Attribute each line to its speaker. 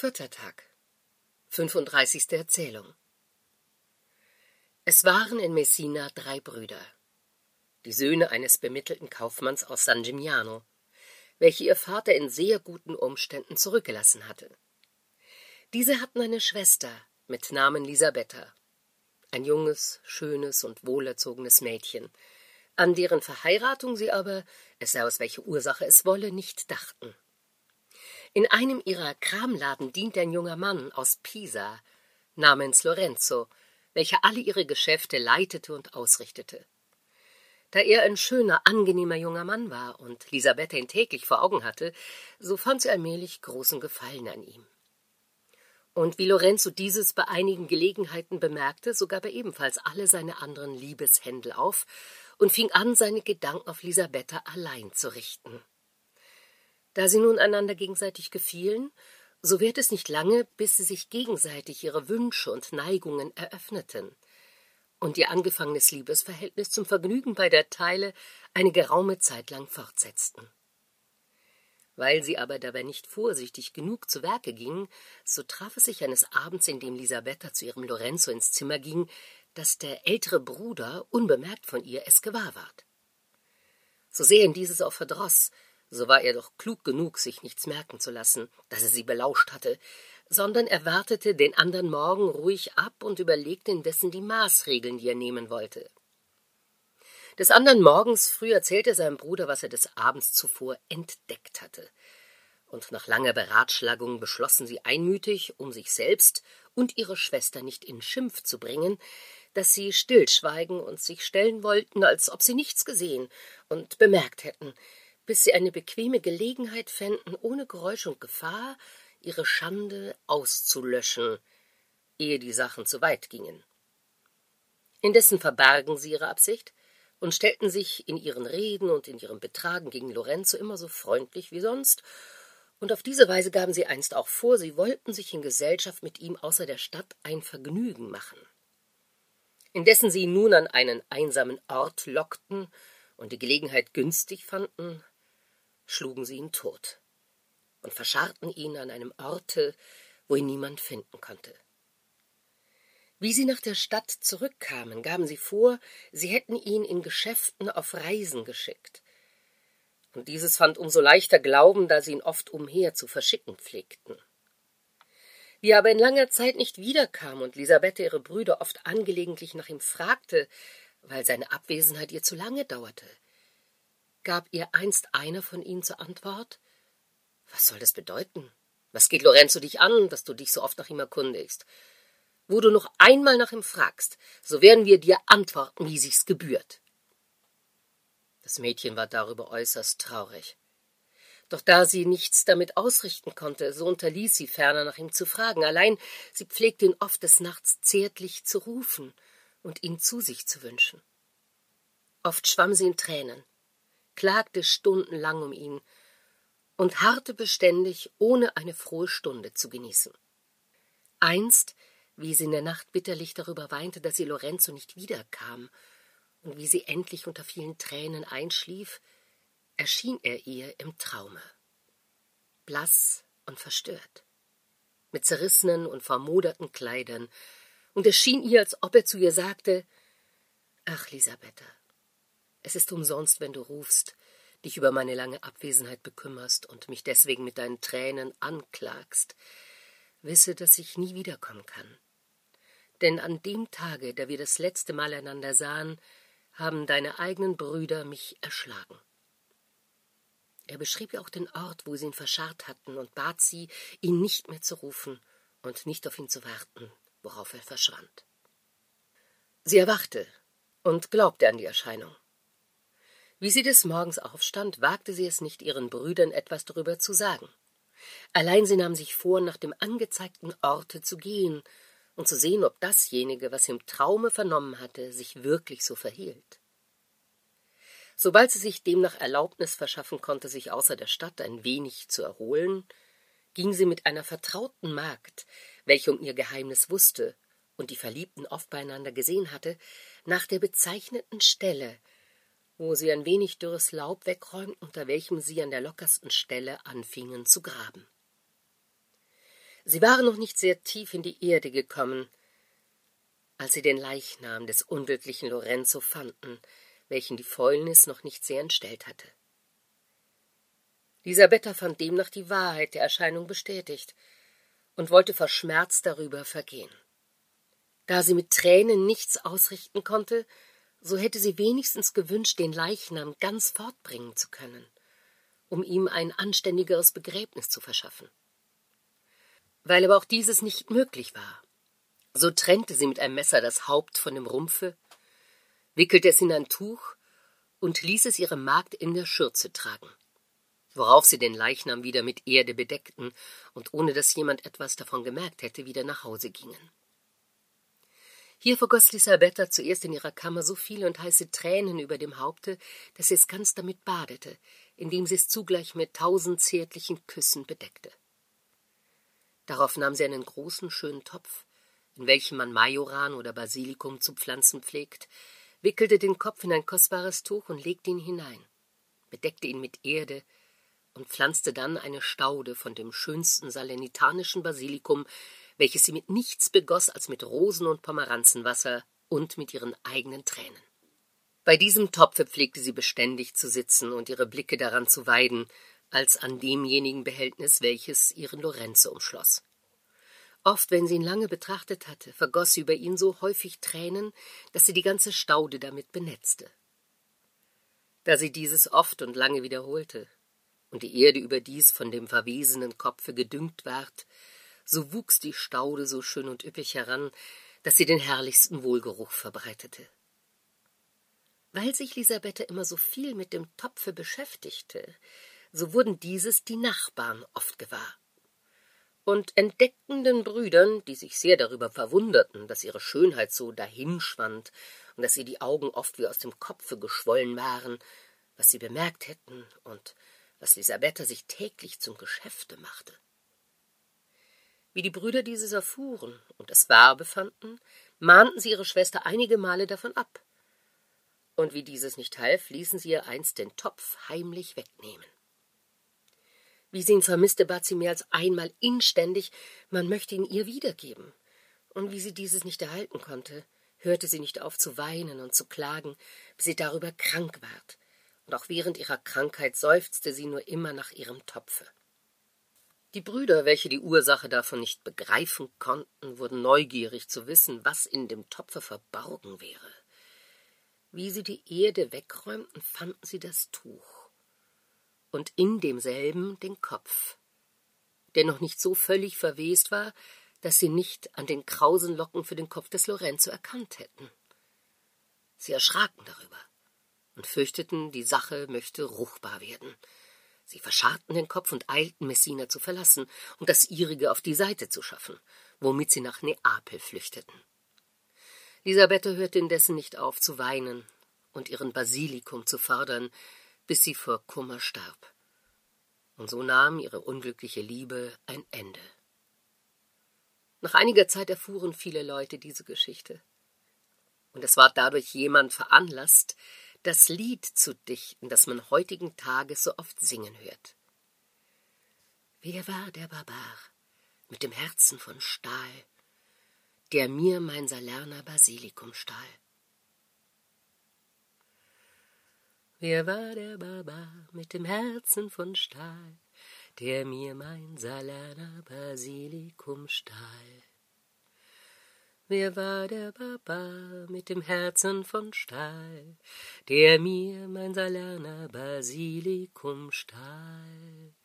Speaker 1: Vierter Tag. 35. Erzählung. Es waren in Messina drei Brüder, die Söhne eines bemittelten Kaufmanns aus San Gimignano, welche ihr Vater in sehr guten Umständen zurückgelassen hatte. Diese hatten eine Schwester mit Namen Lisabetta, ein junges, schönes und wohlerzogenes Mädchen, an deren Verheiratung sie aber, es sei aus welcher Ursache es wolle, nicht dachten. In einem ihrer Kramladen diente ein junger Mann aus Pisa namens Lorenzo, welcher alle ihre Geschäfte leitete und ausrichtete. Da er ein schöner, angenehmer junger Mann war und Lisabetta ihn täglich vor Augen hatte, so fand sie allmählich großen Gefallen an ihm. Und wie Lorenzo dieses bei einigen Gelegenheiten bemerkte, so gab er ebenfalls alle seine anderen Liebeshändel auf und fing an, seine Gedanken auf Lisabetta allein zu richten. Da sie nun einander gegenseitig gefielen, so währte es nicht lange, bis sie sich gegenseitig ihre Wünsche und Neigungen eröffneten und ihr angefangenes Liebesverhältnis zum Vergnügen beider Teile eine geraume Zeit lang fortsetzten. Weil sie aber dabei nicht vorsichtig genug zu Werke gingen, so traf es sich eines Abends, in dem Lisabetta zu ihrem Lorenzo ins Zimmer ging, dass der ältere Bruder unbemerkt von ihr es gewahr ward. So sehr ihn dieses auch verdroß, so war er doch klug genug, sich nichts merken zu lassen, dass er sie belauscht hatte, sondern er wartete den andern Morgen ruhig ab und überlegte indessen die Maßregeln, die er nehmen wollte. Des andern Morgens früh erzählte seinem Bruder, was er des Abends zuvor entdeckt hatte. Und nach langer Beratschlagung beschlossen sie einmütig, um sich selbst und ihre Schwester nicht in Schimpf zu bringen, dass sie stillschweigen und sich stellen wollten, als ob sie nichts gesehen und bemerkt hätten, bis sie eine bequeme Gelegenheit fänden, ohne Geräusch und Gefahr ihre Schande auszulöschen, ehe die Sachen zu weit gingen. Indessen verbargen sie ihre Absicht und stellten sich in ihren Reden und in ihrem Betragen gegen Lorenzo immer so freundlich wie sonst, und auf diese Weise gaben sie einst auch vor, sie wollten sich in Gesellschaft mit ihm außer der Stadt ein Vergnügen machen. Indessen sie ihn nun an einen einsamen Ort lockten und die Gelegenheit günstig fanden, schlugen sie ihn tot und verscharrten ihn an einem Orte, wo ihn niemand finden konnte. Wie sie nach der Stadt zurückkamen, gaben sie vor, sie hätten ihn in Geschäften auf Reisen geschickt. Und dieses fand umso leichter Glauben, da sie ihn oft umher zu verschicken pflegten. Wie er aber in langer Zeit nicht wiederkam und Lisabeth ihre Brüder oft angelegentlich nach ihm fragte, weil seine Abwesenheit ihr zu lange dauerte, gab ihr einst einer von ihnen zur Antwort Was soll das bedeuten? Was geht Lorenzo dich an, dass du dich so oft nach ihm erkundigst? Wo du noch einmal nach ihm fragst, so werden wir dir antworten, wie sich's gebührt. Das Mädchen war darüber äußerst traurig. Doch da sie nichts damit ausrichten konnte, so unterließ sie ferner nach ihm zu fragen, allein sie pflegte ihn oft des Nachts zärtlich zu rufen und ihn zu sich zu wünschen. Oft schwamm sie in Tränen, klagte stundenlang um ihn und harrte beständig, ohne eine frohe Stunde zu genießen. Einst, wie sie in der Nacht bitterlich darüber weinte, dass sie Lorenzo nicht wiederkam, und wie sie endlich unter vielen Tränen einschlief, erschien er ihr im Traume, blass und verstört, mit zerrissenen und vermoderten Kleidern, und es schien ihr, als ob er zu ihr sagte Ach, Lisabetta, es ist umsonst, wenn du rufst, dich über meine lange Abwesenheit bekümmerst und mich deswegen mit deinen Tränen anklagst. Wisse, dass ich nie wiederkommen kann. Denn an dem Tage, da wir das letzte Mal einander sahen, haben deine eigenen Brüder mich erschlagen. Er beschrieb ihr auch den Ort, wo sie ihn verscharrt hatten, und bat sie, ihn nicht mehr zu rufen und nicht auf ihn zu warten, worauf er verschwand. Sie erwachte und glaubte an die Erscheinung. Wie sie des Morgens aufstand, wagte sie es nicht, ihren Brüdern etwas darüber zu sagen. Allein sie nahm sich vor, nach dem angezeigten Orte zu gehen und zu sehen, ob dasjenige, was sie im Traume vernommen hatte, sich wirklich so verhielt. Sobald sie sich demnach Erlaubnis verschaffen konnte, sich außer der Stadt ein wenig zu erholen, ging sie mit einer vertrauten Magd, welche um ihr Geheimnis wusste und die Verliebten oft beieinander gesehen hatte, nach der bezeichneten Stelle, wo sie ein wenig dürres Laub wegräumten, unter welchem sie an der lockersten Stelle anfingen zu graben. Sie waren noch nicht sehr tief in die Erde gekommen, als sie den Leichnam des unglücklichen Lorenzo fanden, welchen die Fäulnis noch nicht sehr entstellt hatte. Elisabetta fand demnach die Wahrheit der Erscheinung bestätigt und wollte verschmerzt darüber vergehen. Da sie mit Tränen nichts ausrichten konnte, so hätte sie wenigstens gewünscht, den Leichnam ganz fortbringen zu können, um ihm ein anständigeres Begräbnis zu verschaffen. Weil aber auch dieses nicht möglich war, so trennte sie mit einem Messer das Haupt von dem Rumpfe, wickelte es in ein Tuch und ließ es ihre Magd in der Schürze tragen worauf sie den Leichnam wieder mit Erde bedeckten und ohne dass jemand etwas davon gemerkt hätte, wieder nach Hause gingen. Hier vergoß Lisabetta zuerst in ihrer Kammer so viele und heiße Tränen über dem Haupte, dass sie es ganz damit badete, indem sie es zugleich mit tausend zärtlichen Küssen bedeckte. Darauf nahm sie einen großen, schönen Topf, in welchem man Majoran oder Basilikum zu pflanzen pflegt, wickelte den Kopf in ein kostbares Tuch und legte ihn hinein, bedeckte ihn mit Erde, und pflanzte dann eine Staude von dem schönsten salenitanischen Basilikum, welches sie mit nichts begoss als mit Rosen- und Pomeranzenwasser und mit ihren eigenen Tränen. Bei diesem Topfe pflegte sie beständig zu sitzen und ihre Blicke daran zu weiden, als an demjenigen Behältnis, welches ihren Lorenzo umschloss. Oft, wenn sie ihn lange betrachtet hatte, vergoß sie über ihn so häufig Tränen, dass sie die ganze Staude damit benetzte. Da sie dieses oft und lange wiederholte, und die Erde überdies von dem verwesenen Kopfe gedüngt ward, so wuchs die Staude so schön und üppig heran, dass sie den herrlichsten Wohlgeruch verbreitete. Weil sich Lisabetta immer so viel mit dem Topfe beschäftigte, so wurden dieses die Nachbarn oft gewahr. Und entdeckten den Brüdern, die sich sehr darüber verwunderten, dass ihre Schönheit so dahinschwand und dass ihr die Augen oft wie aus dem Kopfe geschwollen waren, was sie bemerkt hätten und was Lisabetta sich täglich zum Geschäfte machte. Wie die Brüder dieses erfuhren und es wahr befanden, mahnten sie ihre Schwester einige Male davon ab. Und wie dieses nicht half, ließen sie ihr einst den Topf heimlich wegnehmen. Wie sie ihn vermisste, bat sie mehr als einmal inständig, man möchte ihn ihr wiedergeben. Und wie sie dieses nicht erhalten konnte, hörte sie nicht auf zu weinen und zu klagen, bis sie darüber krank ward, und auch während ihrer Krankheit seufzte sie nur immer nach ihrem Topfe. Die Brüder, welche die Ursache davon nicht begreifen konnten, wurden neugierig zu wissen, was in dem Topfe verborgen wäre. Wie sie die Erde wegräumten, fanden sie das Tuch und in demselben den Kopf, der noch nicht so völlig verwest war, dass sie nicht an den krausen Locken für den Kopf des Lorenzo erkannt hätten. Sie erschraken darüber und fürchteten, die Sache möchte ruchbar werden. Sie verscharrten den Kopf und eilten, Messina zu verlassen und das ihrige auf die Seite zu schaffen, womit sie nach Neapel flüchteten. Lisabetta hörte indessen nicht auf zu weinen und ihren Basilikum zu fordern, bis sie vor Kummer starb. Und so nahm ihre unglückliche Liebe ein Ende. Nach einiger Zeit erfuhren viele Leute diese Geschichte. Und es ward dadurch jemand veranlasst, das Lied zu dichten, das man heutigen Tages so oft singen hört. Wer war der Barbar mit dem Herzen von Stahl, der mir mein Salerner Basilikum stahl? Wer war der Barbar mit dem Herzen von Stahl, der mir mein Salerner Basilikum stahl? Wer war der Barbar mit dem Herzen von Stahl, der mir mein Salerner Basilikum stahl?